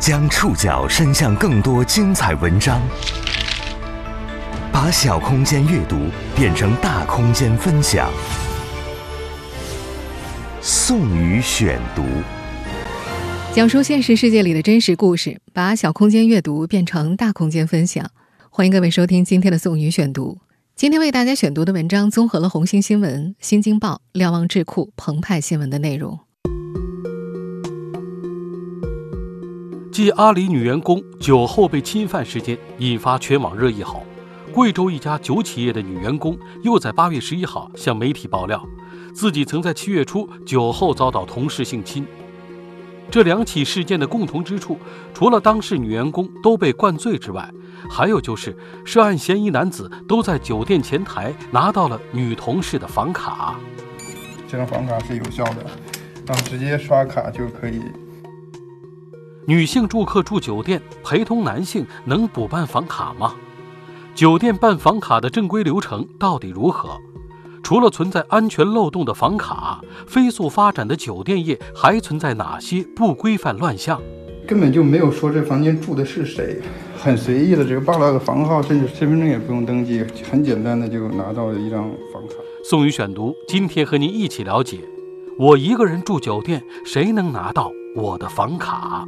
将触角伸向更多精彩文章，把小空间阅读变成大空间分享。宋宇选读，讲述现实世界里的真实故事，把小空间阅读变成大空间分享。欢迎各位收听今天的宋宇选读。今天为大家选读的文章综合了红星新闻、新京报、瞭望智库、澎湃新闻的内容。继阿里女员工酒后被侵犯事件引发全网热议后，贵州一家酒企业的女员工又在八月十一号向媒体爆料，自己曾在七月初酒后遭到同事性侵。这两起事件的共同之处，除了当事女员工都被灌醉之外，还有就是涉案嫌疑男子都在酒店前台拿到了女同事的房卡。这张房卡是有效的，啊，直接刷卡就可以。女性住客住酒店，陪同男性能补办房卡吗？酒店办房卡的正规流程到底如何？除了存在安全漏洞的房卡，飞速发展的酒店业还存在哪些不规范乱象？根本就没有说这房间住的是谁，很随意的，这个报了个房号，甚至身份证也不用登记，很简单的就拿到了一张房卡。宋宇选读，今天和您一起了解：我一个人住酒店，谁能拿到我的房卡？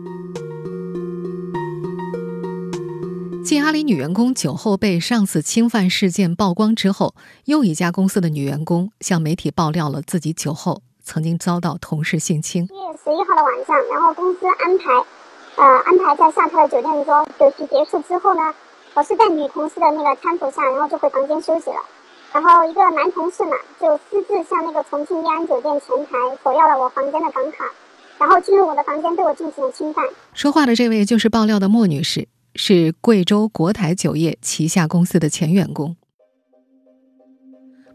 继阿里女员工酒后被上司侵犯事件曝光之后，又一家公司的女员工向媒体爆料了自己酒后曾经遭到同事性侵。一月十一号的晚上，然后公司安排，呃，安排在下榻的酒店中。酒席结束之后呢，我是在女同事的那个搀扶下，然后就回房间休息了。然后一个男同事嘛，就私自向那个重庆丽安酒店前台索要了我房间的房卡，然后进入我的房间对我进行了侵犯。说话的这位就是爆料的莫女士。是贵州国台酒业旗下公司的前员工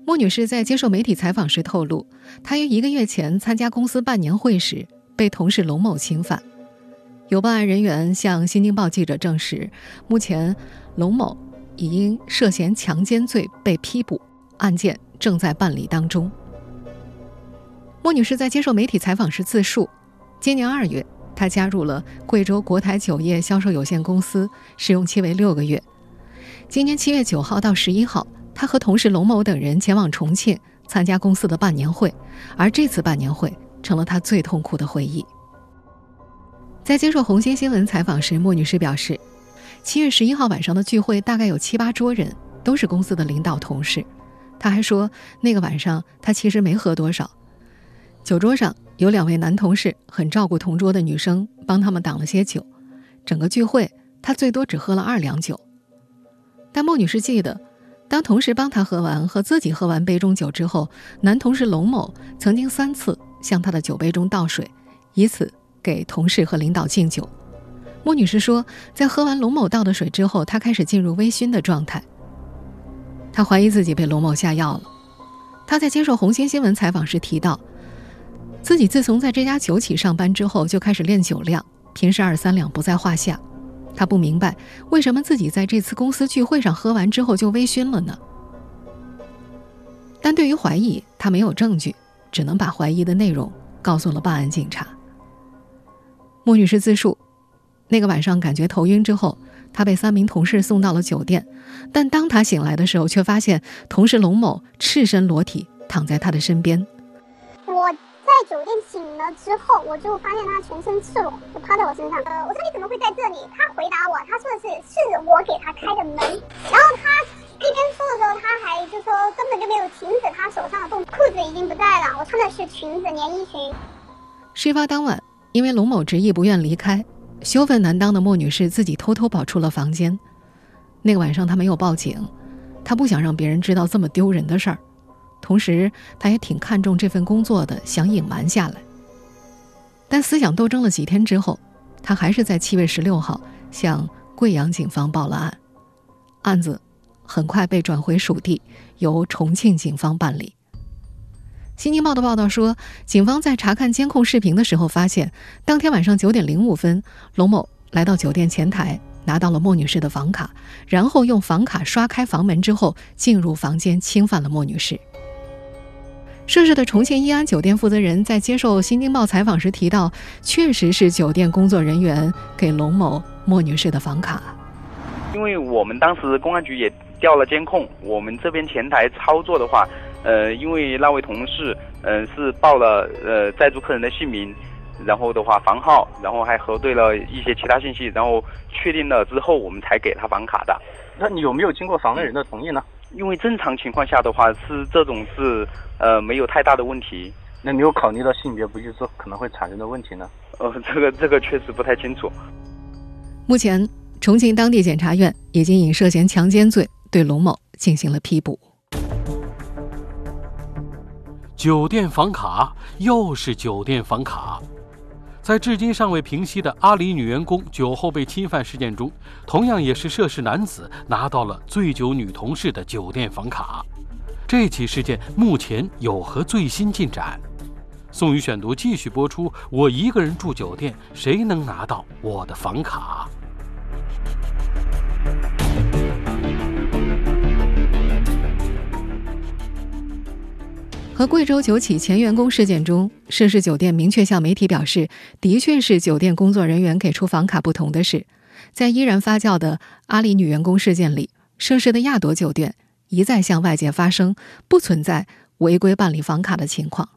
莫女士在接受媒体采访时透露，她于一个月前参加公司办年会时被同事龙某侵犯。有办案人员向新京报记者证实，目前龙某已因涉嫌强奸罪被批捕，案件正在办理当中。莫女士在接受媒体采访时自述，今年二月。他加入了贵州国台酒业销售有限公司，试用期为六个月。今年七月九号到十一号，他和同事龙某等人前往重庆参加公司的半年会，而这次半年会成了他最痛苦的回忆。在接受红星新闻采访时，莫女士表示，七月十一号晚上的聚会大概有七八桌人，都是公司的领导同事。她还说，那个晚上她其实没喝多少，酒桌上。有两位男同事很照顾同桌的女生，帮他们挡了些酒。整个聚会，他最多只喝了二两酒。但莫女士记得，当同事帮她喝完和自己喝完杯中酒之后，男同事龙某曾经三次向她的酒杯中倒水，以此给同事和领导敬酒。莫女士说，在喝完龙某倒的水之后，她开始进入微醺的状态。她怀疑自己被龙某下药了。她在接受红星新闻采访时提到。自己自从在这家酒企上班之后，就开始练酒量，平时二三两不在话下。他不明白为什么自己在这次公司聚会上喝完之后就微醺了呢？但对于怀疑，他没有证据，只能把怀疑的内容告诉了办案警察。莫女士自述，那个晚上感觉头晕之后，她被三名同事送到了酒店，但当她醒来的时候，却发现同事龙某赤身裸体躺在她的身边。在酒店醒了之后，我就发现他全身赤裸，就趴在我身上。呃，我说你怎么会在这里？他回答我，他说的是是我给他开的门。然后他一边说的时候，他还就说根本就没有停止他手上的动，裤子已经不在了，我穿的是裙子连衣裙。事发当晚，因为龙某执意不愿离开，羞愤难当的莫女士自己偷偷跑出了房间。那个晚上她没有报警，她不想让别人知道这么丢人的事儿。同时，他也挺看重这份工作的，想隐瞒下来。但思想斗争了几天之后，他还是在七月十六号向贵阳警方报了案。案子很快被转回属地，由重庆警方办理。新京报的报道说，警方在查看监控视频的时候，发现当天晚上九点零五分，龙某来到酒店前台，拿到了莫女士的房卡，然后用房卡刷开房门之后，进入房间侵犯了莫女士。涉事的重庆一安酒店负责人在接受《新京报》采访时提到，确实是酒店工作人员给龙某、莫女士的房卡。因为我们当时公安局也调了监控，我们这边前台操作的话，呃，因为那位同事，嗯，是报了呃在住客人的姓名，然后的话房号，然后还核对了一些其他信息，然后确定了之后，我们才给他房卡的。那你有没有经过房内人的同意呢？因为正常情况下的话，是这种是呃没有太大的问题。那你有考虑到性别不一致可能会产生的问题呢？呃，这个这个确实不太清楚。目前，重庆当地检察院已经以涉嫌强奸罪对龙某进行了批捕。酒店房卡又是酒店房卡。在至今尚未平息的阿里女员工酒后被侵犯事件中，同样也是涉事男子拿到了醉酒女同事的酒店房卡。这起事件目前有何最新进展？宋宇选读继续播出。我一个人住酒店，谁能拿到我的房卡？和贵州酒企前员工事件中，涉事酒店明确向媒体表示，的确是酒店工作人员给出房卡不同的是，在依然发酵的阿里女员工事件里，涉事的亚朵酒店一再向外界发声，不存在违规办理房卡的情况。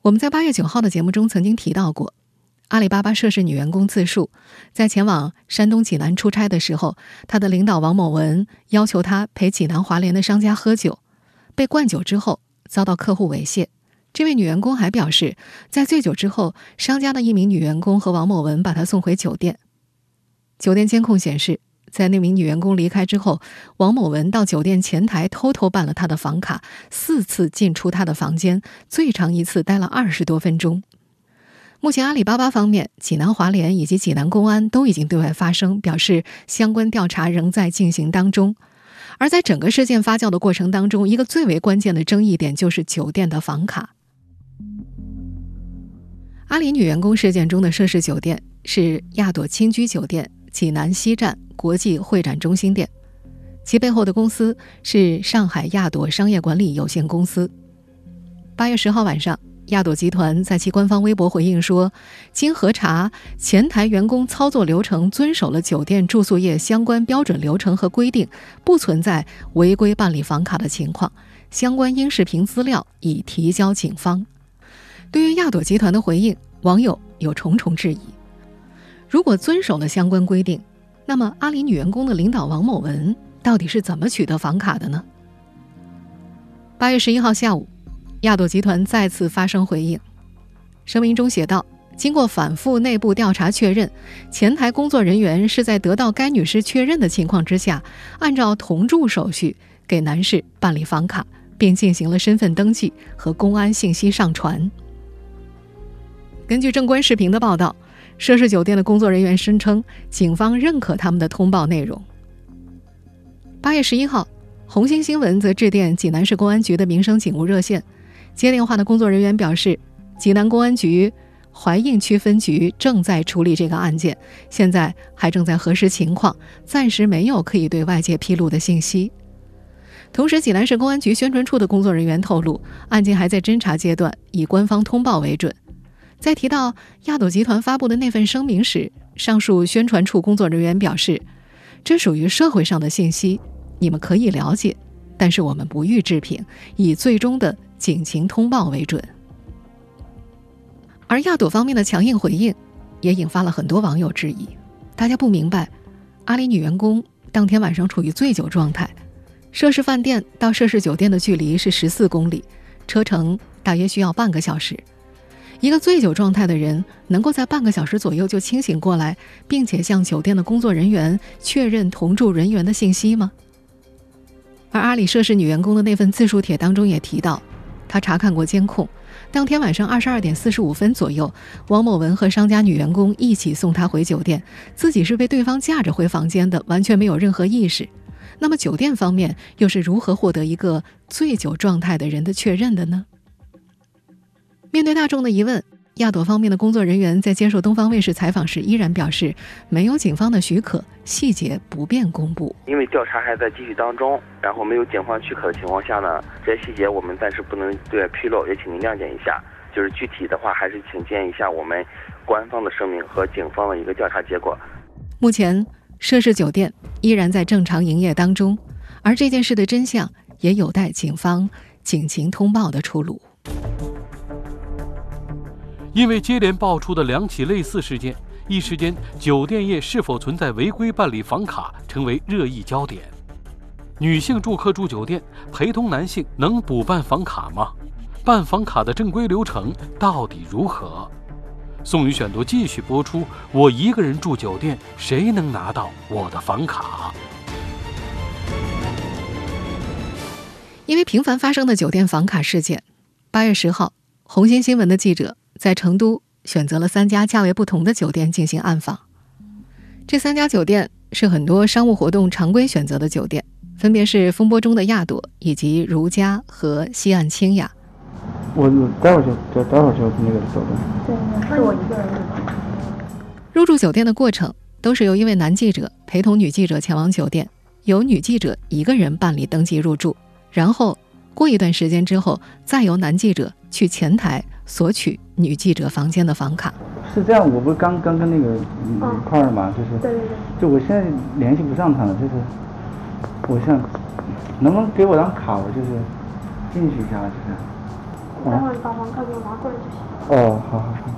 我们在八月九号的节目中曾经提到过，阿里巴巴涉事女员工自述，在前往山东济南出差的时候，她的领导王某文要求她陪济南华联的商家喝酒，被灌酒之后。遭到客户猥亵，这位女员工还表示，在醉酒之后，商家的一名女员工和王某文把她送回酒店。酒店监控显示，在那名女员工离开之后，王某文到酒店前台偷偷办了她的房卡，四次进出她的房间，最长一次待了二十多分钟。目前，阿里巴巴方面、济南华联以及济南公安都已经对外发声，表示相关调查仍在进行当中。而在整个事件发酵的过程当中，一个最为关键的争议点就是酒店的房卡。阿里女员工事件中的涉事酒店是亚朵青居酒店济南西站国际会展中心店，其背后的公司是上海亚朵商业管理有限公司。八月十号晚上。亚朵集团在其官方微博回应说：“经核查，前台员工操作流程遵守了酒店住宿业相关标准流程和规定，不存在违规办理房卡的情况。相关音视频资料已提交警方。”对于亚朵集团的回应，网友有重重质疑：如果遵守了相关规定，那么阿里女员工的领导王某文到底是怎么取得房卡的呢？八月十一号下午。亚朵集团再次发声回应，声明中写道：“经过反复内部调查确认，前台工作人员是在得到该女士确认的情况之下，按照同住手续给男士办理房卡，并进行了身份登记和公安信息上传。”根据正观视频的报道，涉事酒店的工作人员声称，警方认可他们的通报内容。八月十一号，红星新闻则致电济南市公安局的民生警务热线。接电话的工作人员表示，济南公安局怀应区分局正在处理这个案件，现在还正在核实情况，暂时没有可以对外界披露的信息。同时，济南市公安局宣传处的工作人员透露，案件还在侦查阶段，以官方通报为准。在提到亚朵集团发布的那份声明时，上述宣传处工作人员表示，这属于社会上的信息，你们可以了解，但是我们不予置评，以最终的。警情通报为准，而亚朵方面的强硬回应，也引发了很多网友质疑。大家不明白，阿里女员工当天晚上处于醉酒状态，涉事饭店到涉事酒店的距离是十四公里，车程大约需要半个小时。一个醉酒状态的人，能够在半个小时左右就清醒过来，并且向酒店的工作人员确认同住人员的信息吗？而阿里涉事女员工的那份自述帖当中也提到。他查看过监控，当天晚上二十二点四十五分左右，王某文和商家女员工一起送他回酒店，自己是被对方架着回房间的，完全没有任何意识。那么酒店方面又是如何获得一个醉酒状态的人的确认的呢？面对大众的疑问，亚朵方面的工作人员在接受东方卫视采访时依然表示，没有警方的许可，细节不便公布。因为调查还在继续当中，然后没有警方许可的情况下呢，这些细节我们暂时不能对外披露，也请您谅解一下。就是具体的话，还是请见一下我们官方的声明和警方的一个调查结果。目前，涉事酒店依然在正常营业当中，而这件事的真相也有待警方警情通报的出炉。因为接连爆出的两起类似事件，一时间酒店业是否存在违规办理房卡成为热议焦点。女性住客住酒店，陪同男性能补办房卡吗？办房卡的正规流程到底如何？宋宇选读继续播出。我一个人住酒店，谁能拿到我的房卡？因为频繁发生的酒店房卡事件，八月十号，红星新闻的记者。在成都选择了三家价位不同的酒店进行暗访，这三家酒店是很多商务活动常规选择的酒店，分别是风波中的亚朵以及如家和西岸清雅。我待会儿就就待会儿就那个走的。对，是我一个人入住酒店的过程都是由一位男记者陪同女记者前往酒店，由女记者一个人办理登记入住，然后过一段时间之后，再由男记者去前台。索取女记者房间的房卡是这样，我不是刚刚跟那个一块儿嘛，就是对对对，就我现在联系不上他了，就是我想能不能给我张卡，我就是进去一下，就是。待会儿把房卡给我拿过来就行。哦，好好好。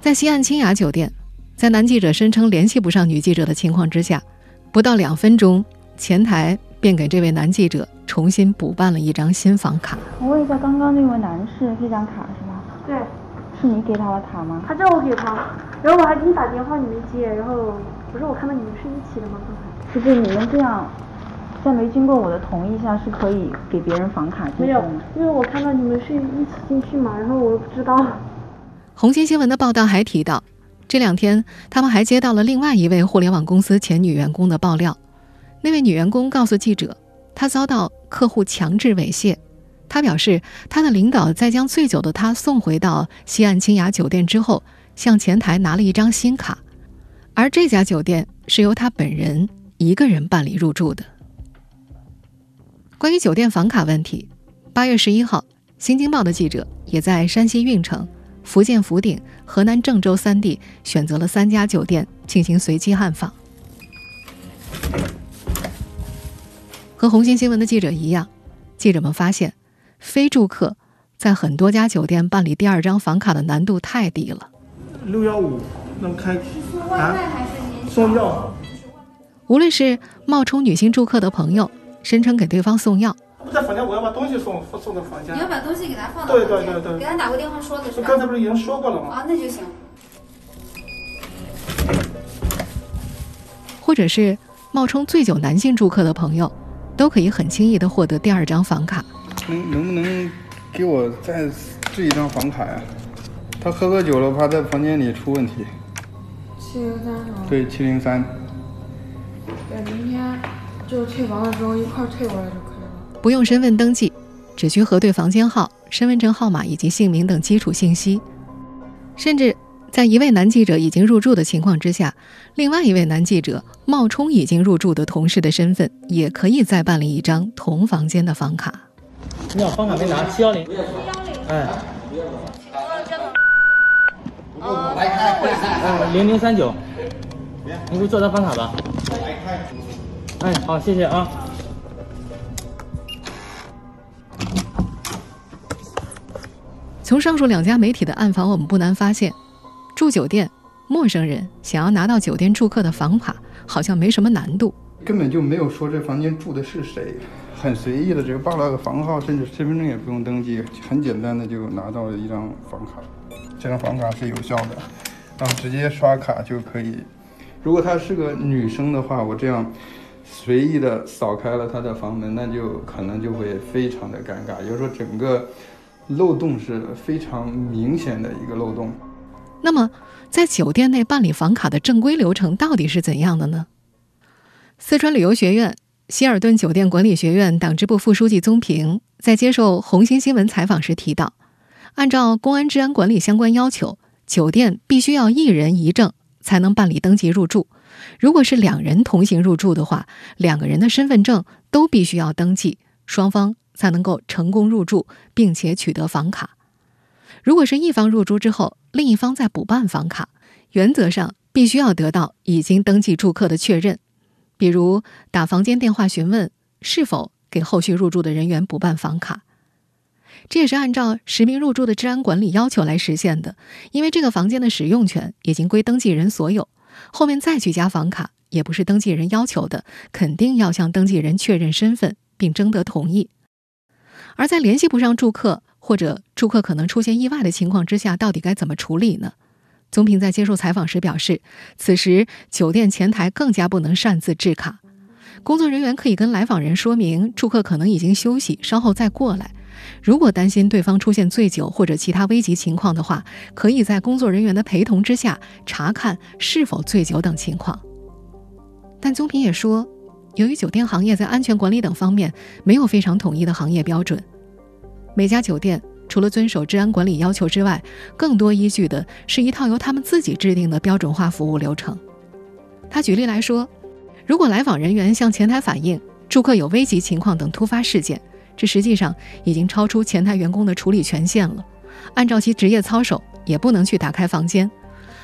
在西岸清雅酒店，在男记者声称联系不上女记者的情况之下，不到两分钟，前台便给这位男记者重新补办了一张新房卡。我问一下，刚刚那位男士这张卡是吗？你给他的卡吗？他叫我给他，然后我还给你打电话，你没接，然后不是我看到你们是一起的吗？刚才就是你们这样，在没经过我的同意下是可以给别人房卡没有，因为我看到你们是一起进去嘛，然后我不知道。红星新闻的报道还提到，这两天他们还接到了另外一位互联网公司前女员工的爆料，那位女员工告诉记者，她遭到客户强制猥亵。他表示，他的领导在将醉酒的他送回到西岸清雅酒店之后，向前台拿了一张新卡，而这家酒店是由他本人一个人办理入住的。关于酒店房卡问题，八月十一号，《新京报》的记者也在山西运城、福建福鼎、河南郑州三地选择了三家酒店进行随机暗访。和红星新闻的记者一样，记者们发现。非住客在很多家酒店办理第二张房卡的难度太低了。六幺五能开啊？送药。无论是冒充女性住客的朋友，声称给对方送药。不在房间，我要把东西送送到房间。你要把东西给他放到房间。对对对对。给他打过电话说的是吧？刚才不是已经说过了吗？啊，那就行。或者是冒充醉酒男性住客的朋友，都可以很轻易的获得第二张房卡。能能不能给我再制一张房卡呀？他喝喝酒了，怕在房间里出问题。七零三是吗？对，七零三。对，明天就退房的时候一块退过来就可以了。不用身份登记，只需核对房间号、身份证号码以及姓名等基础信息。甚至在一位男记者已经入住的情况之下，另外一位男记者冒充已经入住的同事的身份，也可以再办理一张同房间的房卡。你好，房卡没拿，七幺零。哎。嗯，零零三九。你给我做张房卡吧。哎，好，谢谢啊。从上述两家媒体的暗访，我们不难发现，住酒店，陌生人想要拿到酒店住客的房卡，好像没什么难度。根本就没有说这房间住的是谁。很随意的，这个报了个房号，甚至身份证也不用登记，很简单的就拿到了一张房卡。这张房卡是有效的，然后直接刷卡就可以。如果她是个女生的话，我这样随意的扫开了她的房门，那就可能就会非常的尴尬。也就是说，整个漏洞是非常明显的一个漏洞。那么，在酒店内办理房卡的正规流程到底是怎样的呢？四川旅游学院。希尔顿酒店管理学院党支部副书记宗平在接受红星新闻采访时提到，按照公安治安管理相关要求，酒店必须要一人一证才能办理登记入住。如果是两人同行入住的话，两个人的身份证都必须要登记，双方才能够成功入住，并且取得房卡。如果是一方入住之后，另一方再补办房卡，原则上必须要得到已经登记住客的确认，比如打房间电话询问是否给后续入住的人员补办房卡。这也是按照实名入住的治安管理要求来实现的，因为这个房间的使用权已经归登记人所有，后面再去加房卡也不是登记人要求的，肯定要向登记人确认身份并征得同意。而在联系不上住客或者住客可能出现意外的情况之下，到底该怎么处理呢？宗平在接受采访时表示，此时酒店前台更加不能擅自制卡，工作人员可以跟来访人说明住客可能已经休息，稍后再过来。如果担心对方出现醉酒或者其他危急情况的话，可以在工作人员的陪同之下查看是否醉酒等情况。但宗平也说，由于酒店行业在安全管理等方面没有非常统一的行业标准，每家酒店除了遵守治安管理要求之外，更多依据的是一套由他们自己制定的标准化服务流程。他举例来说，如果来访人员向前台反映住客有危急情况等突发事件，这实际上已经超出前台员工的处理权限了。按照其职业操守，也不能去打开房间。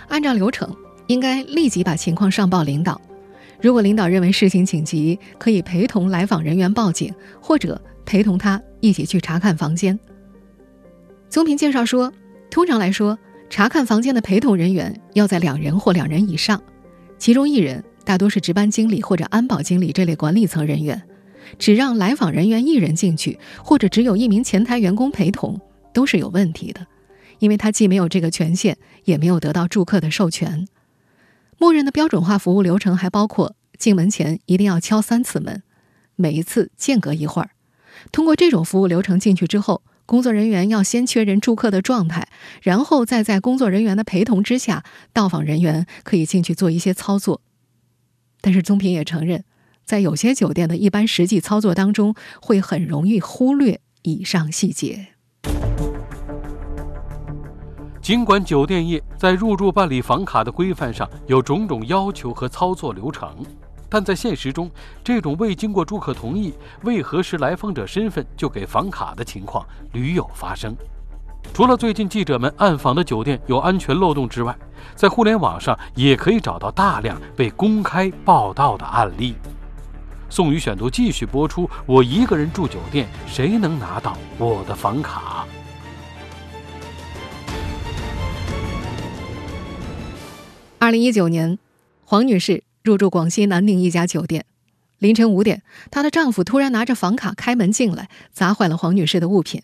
按照流程，应该立即把情况上报领导。如果领导认为事情紧急，可以陪同来访人员报警，或者陪同他一起去查看房间。宗平介绍说，通常来说，查看房间的陪同人员要在两人或两人以上，其中一人大多是值班经理或者安保经理这类管理层人员。只让来访人员一人进去，或者只有一名前台员工陪同，都是有问题的，因为他既没有这个权限，也没有得到住客的授权。默认的标准化服务流程还包括进门前一定要敲三次门，每一次间隔一会儿。通过这种服务流程进去之后，工作人员要先确认住客的状态，然后再在工作人员的陪同之下，到访人员可以进去做一些操作。但是宗平也承认。在有些酒店的一般实际操作当中，会很容易忽略以上细节。尽管酒店业在入住办理房卡的规范上有种种要求和操作流程，但在现实中，这种未经过住客同意、未核实来访者身份就给房卡的情况屡有发生。除了最近记者们暗访的酒店有安全漏洞之外，在互联网上也可以找到大量被公开报道的案例。宋宇选读继续播出。我一个人住酒店，谁能拿到我的房卡？二零一九年，黄女士入住广西南宁一家酒店。凌晨五点，她的丈夫突然拿着房卡开门进来，砸坏了黄女士的物品。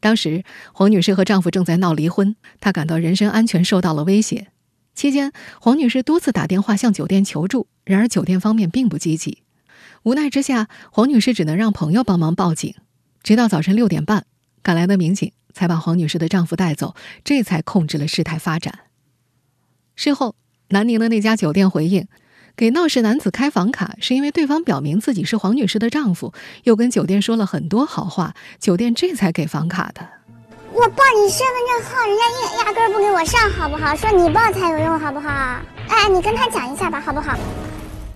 当时，黄女士和丈夫正在闹离婚，她感到人身安全受到了威胁。期间，黄女士多次打电话向酒店求助，然而酒店方面并不积极。无奈之下，黄女士只能让朋友帮忙报警。直到早晨六点半，赶来的民警才把黄女士的丈夫带走，这才控制了事态发展。事后，南宁的那家酒店回应，给闹事男子开房卡是因为对方表明自己是黄女士的丈夫，又跟酒店说了很多好话，酒店这才给房卡的。我报你身份证号，人家压压根不给我上，好不好？说你报才有用，好不好？哎，你跟他讲一下吧，好不好？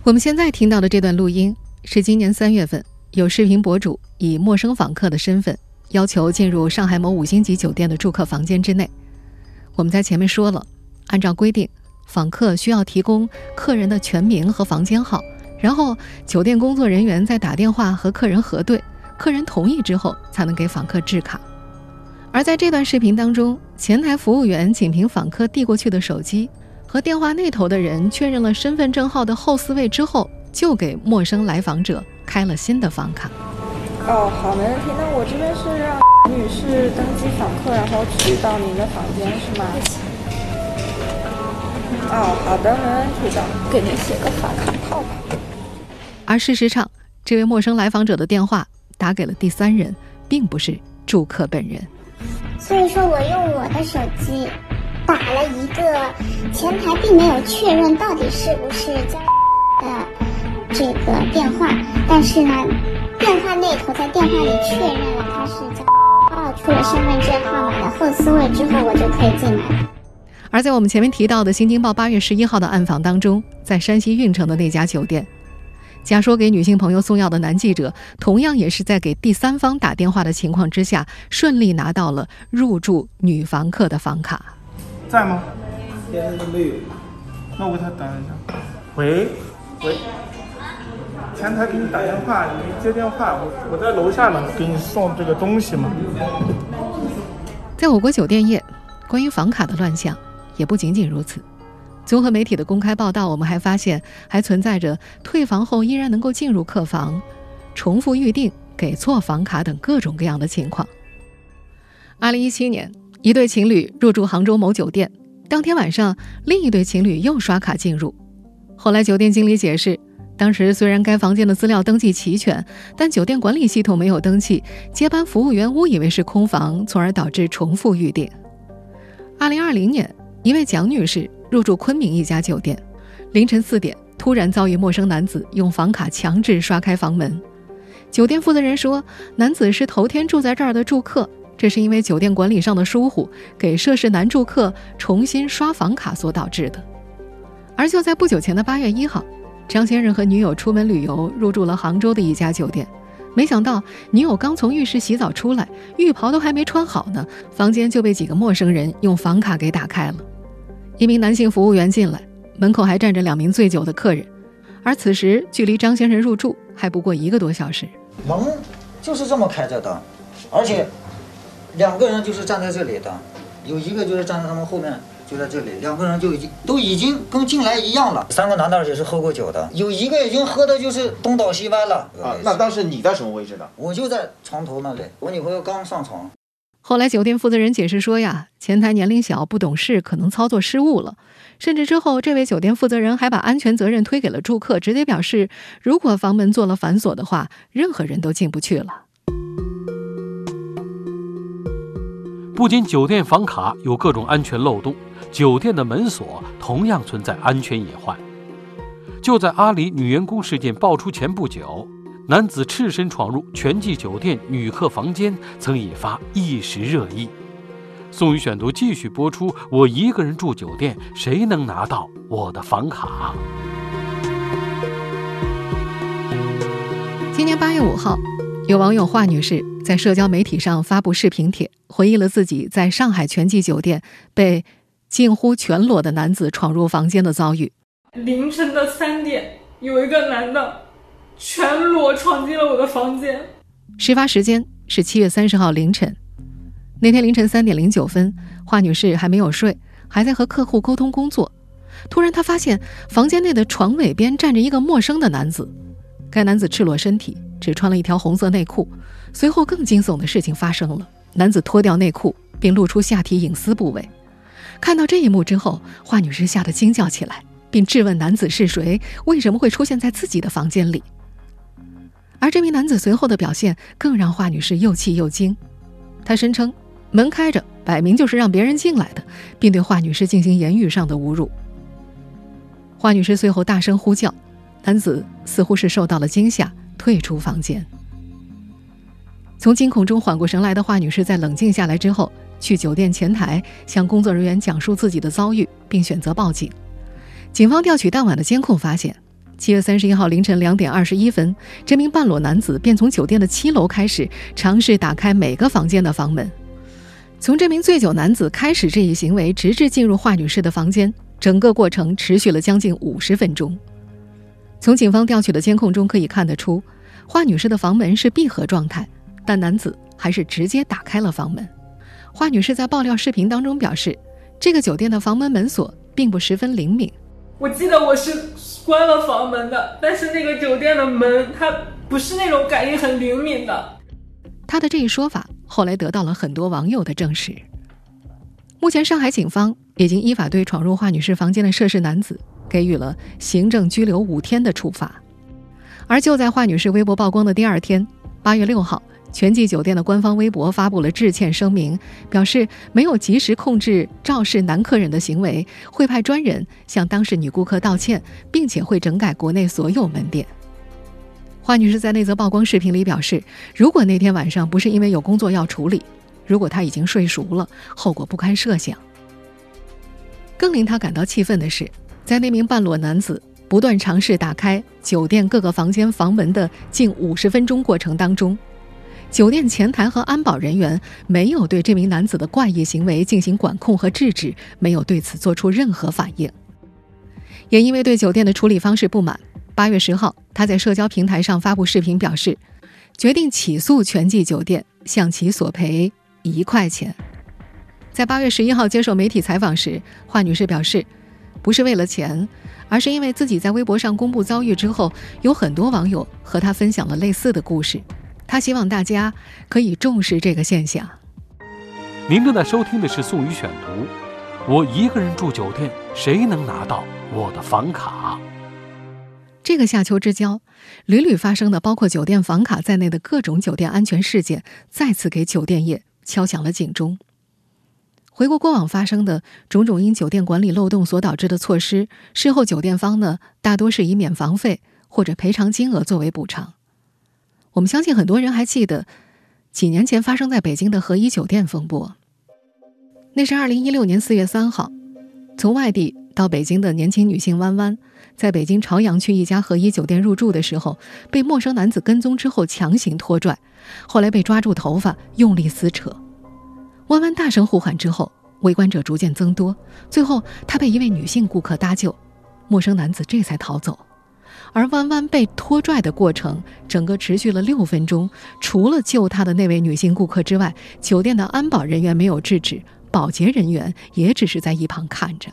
我们现在听到的这段录音。是今年三月份，有视频博主以陌生访客的身份要求进入上海某五星级酒店的住客房间之内。我们在前面说了，按照规定，访客需要提供客人的全名和房间号，然后酒店工作人员再打电话和客人核对，客人同意之后才能给访客制卡。而在这段视频当中，前台服务员仅凭访客递过去的手机和电话那头的人确认了身份证号的后四位之后。就给陌生来访者开了新的房卡。哦，好，没问题。那我这边是让女士登记访客，然后去到您的房间，是吗？哦，好的，没问题的，给您写个房卡套吧。而事实上，这位陌生来访者的电话打给了第三人，并不是住客本人。所以说我用我的手机打了一个前台，并没有确认到底是不是家的。这个电话，但是呢，电话那头在电话里确认了他是叫报出了身份证号码的后四位之后，我就可以进来。而在我们前面提到的《新京报》八月十一号的暗访当中，在山西运城的那家酒店，假说给女性朋友送药的男记者，同样也是在给第三方打电话的情况之下，顺利拿到了入住女房客的房卡。在吗？现在没有。那我给他打一下。喂，喂，前台给你打电话，你没接电话，我我在楼下呢，给你送这个东西嘛。在我国酒店业，关于房卡的乱象。也不仅仅如此，综合媒体的公开报道，我们还发现还存在着退房后依然能够进入客房、重复预订、给错房卡等各种各样的情况。二零一七年，一对情侣入住杭州某酒店，当天晚上，另一对情侣又刷卡进入。后来酒店经理解释，当时虽然该房间的资料登记齐全，但酒店管理系统没有登记，接班服务员误以为是空房，从而导致重复预订。二零二零年。一位蒋女士入住昆明一家酒店，凌晨四点突然遭遇陌生男子用房卡强制刷开房门。酒店负责人说，男子是头天住在这儿的住客，这是因为酒店管理上的疏忽，给涉事男住客重新刷房卡所导致的。而就在不久前的八月一号，张先生和女友出门旅游，入住了杭州的一家酒店。没想到，女友刚从浴室洗澡出来，浴袍都还没穿好呢，房间就被几个陌生人用房卡给打开了。一名男性服务员进来，门口还站着两名醉酒的客人，而此时距离张先生入住还不过一个多小时。门就是这么开着的，而且两个人就是站在这里的，有一个就是站在他们后面。就在这里，两个人就已经都已经跟进来一样了。三个男的也是喝过酒的，有一个已经喝的就是东倒西歪了。啊，那当时你在什么位置呢？我就在床头那里，我女朋友刚上床。后来酒店负责人解释说呀，前台年龄小，不懂事，可能操作失误了。甚至之后，这位酒店负责人还把安全责任推给了住客，直接表示，如果房门做了反锁的话，任何人都进不去了。不仅酒店房卡有各种安全漏洞。酒店的门锁同样存在安全隐患。就在阿里女员工事件爆出前不久，男子赤身闯入全季酒店女客房间，曾引发一时热议。宋宇选读继续播出：我一个人住酒店，谁能拿到我的房卡？今年八月五号，有网友华女士在社交媒体上发布视频帖，回忆了自己在上海全季酒店被。近乎全裸的男子闯入房间的遭遇。凌晨的三点，有一个男的全裸闯进了我的房间。事发时间是七月三十号凌晨。那天凌晨三点零九分，华女士还没有睡，还在和客户沟通工作。突然，她发现房间内的床尾边站着一个陌生的男子。该男子赤裸身体，只穿了一条红色内裤。随后，更惊悚的事情发生了：男子脱掉内裤，并露出下体隐私部位。看到这一幕之后，华女士吓得惊叫起来，并质问男子是谁，为什么会出现在自己的房间里。而这名男子随后的表现更让华女士又气又惊。他声称门开着，摆明就是让别人进来的，并对华女士进行言语上的侮辱。华女士随后大声呼叫，男子似乎是受到了惊吓，退出房间。从惊恐中缓过神来的华女士在冷静下来之后。去酒店前台向工作人员讲述自己的遭遇，并选择报警。警方调取当晚的监控，发现七月三十一号凌晨两点二十一分，这名半裸男子便从酒店的七楼开始尝试打开每个房间的房门。从这名醉酒男子开始这一行为，直至进入华女士的房间，整个过程持续了将近五十分钟。从警方调取的监控中可以看得出，华女士的房门是闭合状态，但男子还是直接打开了房门。华女士在爆料视频当中表示，这个酒店的房门门锁并不十分灵敏。我记得我是关了房门的，但是那个酒店的门它不是那种感应很灵敏的。她的这一说法后来得到了很多网友的证实。目前，上海警方已经依法对闯入华女士房间的涉事男子给予了行政拘留五天的处罚。而就在华女士微博曝光的第二天，八月六号。全季酒店的官方微博发布了致歉声明，表示没有及时控制肇事男客人的行为，会派专人向当事女顾客道歉，并且会整改国内所有门店。华女士在那则曝光视频里表示，如果那天晚上不是因为有工作要处理，如果她已经睡熟了，后果不堪设想。更令她感到气愤的是，在那名半裸男子不断尝试打开酒店各个房间房门的近五十分钟过程当中，酒店前台和安保人员没有对这名男子的怪异行为进行管控和制止，没有对此做出任何反应。也因为对酒店的处理方式不满，八月十号，他在社交平台上发布视频，表示决定起诉全季酒店，向其索赔一块钱。在八月十一号接受媒体采访时，华女士表示，不是为了钱，而是因为自己在微博上公布遭遇之后，有很多网友和她分享了类似的故事。她希望大家可以重视这个现象。您正在收听的是《宋宇选读》，我一个人住酒店，谁能拿到我的房卡？这个夏秋之交，屡屡发生的包括酒店房卡在内的各种酒店安全事件，再次给酒店业敲响了警钟。回顾过往发生的种种因酒店管理漏洞所导致的措施，事后酒店方呢大多是以免房费或者赔偿金额作为补偿。我们相信很多人还记得几年前发生在北京的和颐酒店风波。那是二零一六年四月三号，从外地到北京的年轻女性弯弯，在北京朝阳区一家和颐酒店入住的时候，被陌生男子跟踪之后强行拖拽，后来被抓住头发用力撕扯。弯弯大声呼喊之后，围观者逐渐增多，最后她被一位女性顾客搭救，陌生男子这才逃走。而弯弯被拖拽的过程整个持续了六分钟，除了救她的那位女性顾客之外，酒店的安保人员没有制止，保洁人员也只是在一旁看着。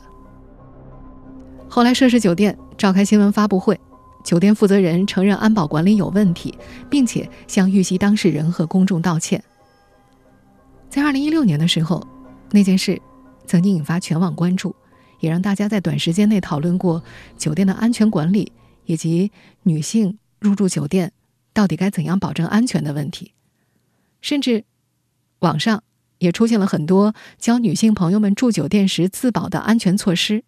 后来涉事酒店召开新闻发布会，酒店负责人承认安保管理有问题，并且向遇袭当事人和公众道歉。在二零一六年的时候，那件事曾经引发全网关注，也让大家在短时间内讨论过酒店的安全管理以及女性入住酒店到底该怎样保证安全的问题。甚至，网上也出现了很多教女性朋友们住酒店时自保的安全措施。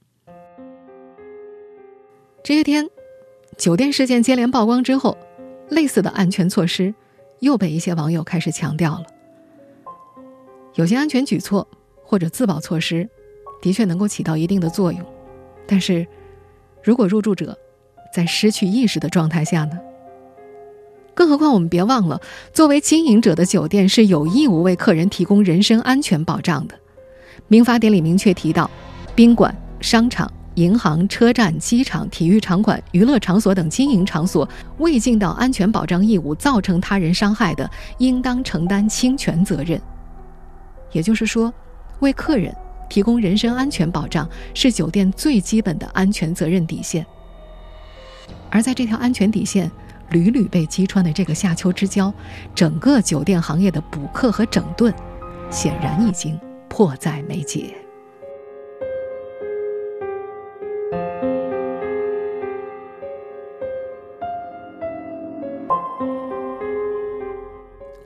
这些天，酒店事件接连曝光之后，类似的安全措施又被一些网友开始强调了。有些安全举措或者自保措施，的确能够起到一定的作用，但是，如果入住者在失去意识的状态下呢？更何况我们别忘了，作为经营者的酒店是有义务为客人提供人身安全保障的。民法典里明确提到，宾馆、商场、银行、车站、机场、体育场馆、娱乐场所等经营场所未尽到安全保障义务，造成他人伤害的，应当承担侵权责任。也就是说，为客人提供人身安全保障是酒店最基本的安全责任底线。而在这条安全底线屡屡被击穿的这个夏秋之交，整个酒店行业的补课和整顿，显然已经迫在眉睫。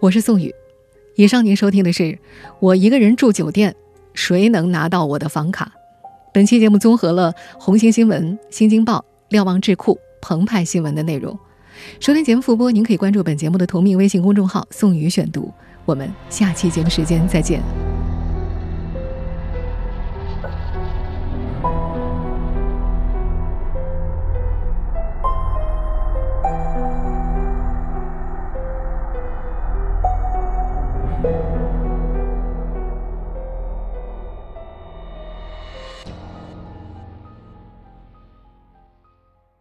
我是宋宇。以上您收听的是《我一个人住酒店，谁能拿到我的房卡》。本期节目综合了红星新闻、新京报、瞭望智库、澎湃新闻的内容。收听节目复播，您可以关注本节目的同名微信公众号“宋宇选读”。我们下期节目时间再见。